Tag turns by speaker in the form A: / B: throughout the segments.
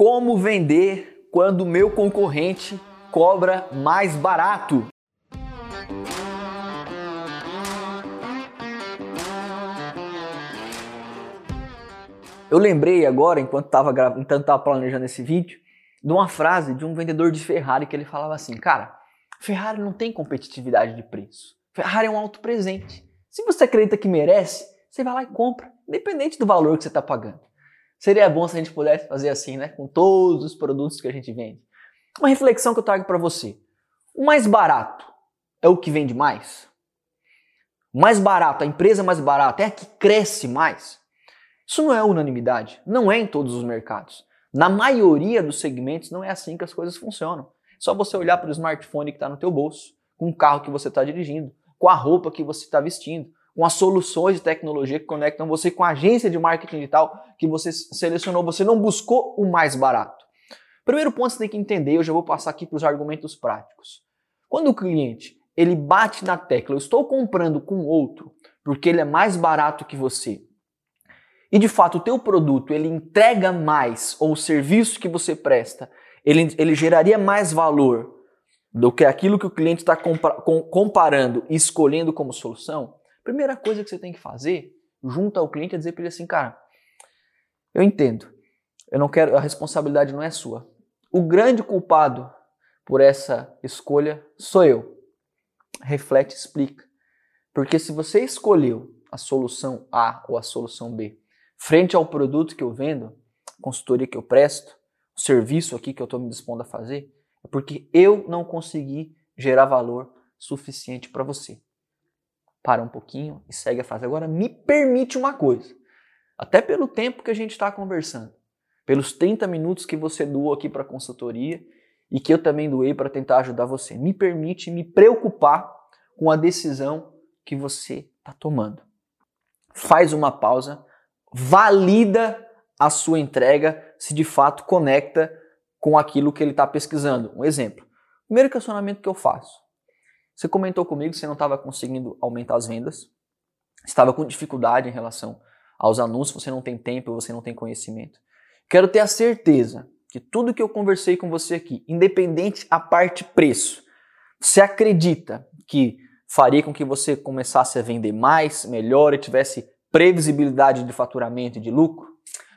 A: Como vender quando meu concorrente cobra mais barato? Eu lembrei agora, enquanto estava enquanto planejando esse vídeo, de uma frase de um vendedor de Ferrari que ele falava assim: Cara, Ferrari não tem competitividade de preço. Ferrari é um alto presente. Se você acredita que merece, você vai lá e compra, independente do valor que você está pagando. Seria bom se a gente pudesse fazer assim, né? Com todos os produtos que a gente vende. Uma reflexão que eu trago para você. O mais barato é o que vende mais? O mais barato, a empresa mais barata é a que cresce mais? Isso não é unanimidade, não é em todos os mercados. Na maioria dos segmentos não é assim que as coisas funcionam. Só você olhar para o smartphone que está no teu bolso, com o carro que você está dirigindo, com a roupa que você está vestindo, com as soluções de tecnologia que conectam você com a agência de marketing digital que você selecionou. Você não buscou o mais barato. Primeiro ponto você tem que entender, eu já vou passar aqui para os argumentos práticos. Quando o cliente ele bate na tecla, eu estou comprando com outro porque ele é mais barato que você, e de fato o teu produto ele entrega mais, ou o serviço que você presta, ele, ele geraria mais valor do que aquilo que o cliente está comparando e escolhendo como solução, primeira coisa que você tem que fazer junto ao cliente é dizer para ele assim, cara, eu entendo, eu não quero, a responsabilidade não é sua. O grande culpado por essa escolha sou eu. Reflete, explica. Porque se você escolheu a solução A ou a solução B frente ao produto que eu vendo, consultoria que eu presto, serviço aqui que eu estou me dispondo a fazer, é porque eu não consegui gerar valor suficiente para você. Para um pouquinho e segue a frase. Agora, me permite uma coisa. Até pelo tempo que a gente está conversando, pelos 30 minutos que você doou aqui para a consultoria e que eu também doei para tentar ajudar você. Me permite me preocupar com a decisão que você está tomando. Faz uma pausa valida a sua entrega se de fato conecta com aquilo que ele está pesquisando. Um exemplo. Primeiro questionamento que eu faço. Você comentou comigo que você não estava conseguindo aumentar as vendas, estava com dificuldade em relação aos anúncios, você não tem tempo, você não tem conhecimento. Quero ter a certeza que tudo que eu conversei com você aqui, independente a parte preço, você acredita que faria com que você começasse a vender mais, melhor e tivesse previsibilidade de faturamento e de lucro,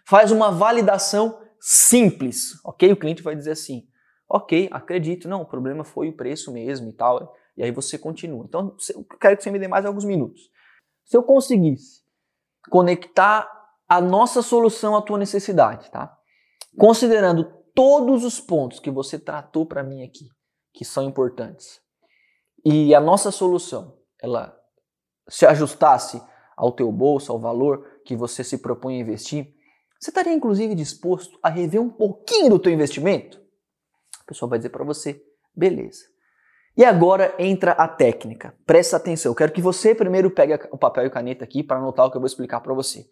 A: faz uma validação simples, ok? O cliente vai dizer assim, ok, acredito, não, o problema foi o preço mesmo e tal, e aí você continua. Então, eu quero que você me dê mais alguns minutos. Se eu conseguisse conectar a nossa solução à tua necessidade, tá? Considerando todos os pontos que você tratou para mim aqui, que são importantes, e a nossa solução, ela se ajustasse ao teu bolso, ao valor que você se propõe a investir, você estaria inclusive disposto a rever um pouquinho do teu investimento? A pessoa vai dizer para você, beleza. E agora entra a técnica. Presta atenção. Eu quero que você primeiro pegue o papel e caneta aqui para anotar o que eu vou explicar para você.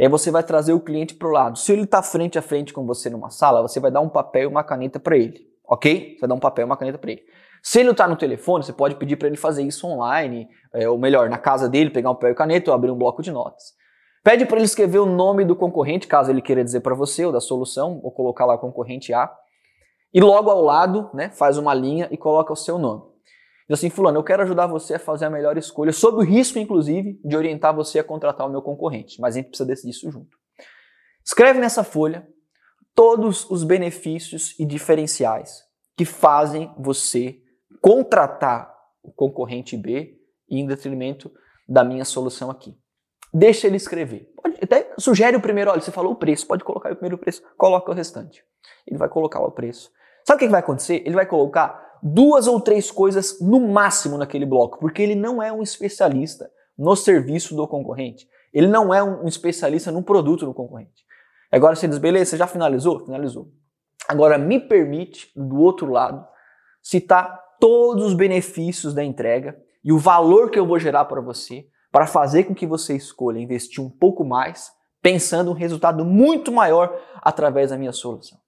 A: Aí você vai trazer o cliente para o lado. Se ele está frente a frente com você numa sala, você vai dar um papel e uma caneta para ele, ok? Você vai dar um papel e uma caneta para ele. Se ele está no telefone, você pode pedir para ele fazer isso online, é, ou melhor, na casa dele, pegar um papel e caneta ou abrir um bloco de notas. Pede para ele escrever o nome do concorrente, caso ele queira dizer para você, ou da solução, ou colocar lá concorrente A. E logo ao lado, né, faz uma linha e coloca o seu nome. Diz assim, fulano, eu quero ajudar você a fazer a melhor escolha, sob o risco, inclusive, de orientar você a contratar o meu concorrente. Mas a gente precisa decidir isso junto. Escreve nessa folha todos os benefícios e diferenciais que fazem você contratar o concorrente B em detrimento da minha solução aqui. Deixa ele escrever. Pode, até sugere o primeiro, olha, você falou o preço, pode colocar o primeiro preço, coloca o restante. Ele vai colocar o preço. Sabe o que vai acontecer? Ele vai colocar duas ou três coisas no máximo naquele bloco, porque ele não é um especialista no serviço do concorrente. Ele não é um especialista no produto do concorrente. Agora você diz, beleza, você já finalizou? Finalizou. Agora me permite, do outro lado, citar todos os benefícios da entrega e o valor que eu vou gerar para você, para fazer com que você escolha investir um pouco mais, pensando um resultado muito maior através da minha solução.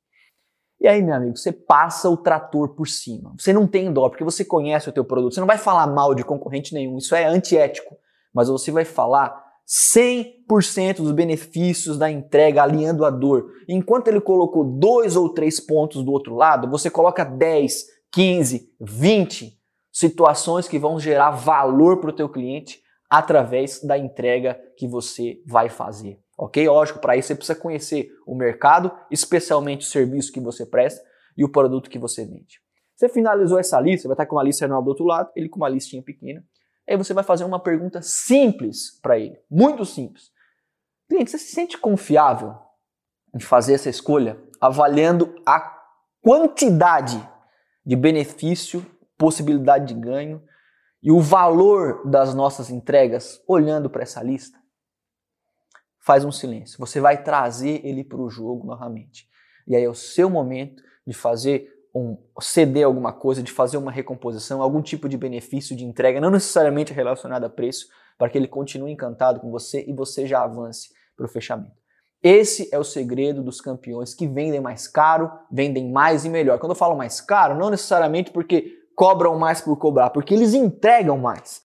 A: E aí, meu amigo, você passa o trator por cima. Você não tem dó, porque você conhece o teu produto. Você não vai falar mal de concorrente nenhum, isso é antiético. Mas você vai falar 100% dos benefícios da entrega alinhando a dor. Enquanto ele colocou dois ou três pontos do outro lado, você coloca 10, 15, 20 situações que vão gerar valor para o teu cliente através da entrega que você vai fazer. Ok? Lógico, para isso você precisa conhecer o mercado, especialmente o serviço que você presta e o produto que você vende. Você finalizou essa lista, vai estar com uma lista enorme do outro lado, ele com uma listinha pequena. Aí você vai fazer uma pergunta simples para ele, muito simples. Cliente, você se sente confiável em fazer essa escolha avaliando a quantidade de benefício, possibilidade de ganho e o valor das nossas entregas olhando para essa lista? Faz um silêncio. Você vai trazer ele para o jogo novamente. E aí é o seu momento de fazer um ceder alguma coisa, de fazer uma recomposição, algum tipo de benefício de entrega, não necessariamente relacionado a preço, para que ele continue encantado com você e você já avance para o fechamento. Esse é o segredo dos campeões que vendem mais caro, vendem mais e melhor. Quando eu falo mais caro, não necessariamente porque cobram mais por cobrar, porque eles entregam mais.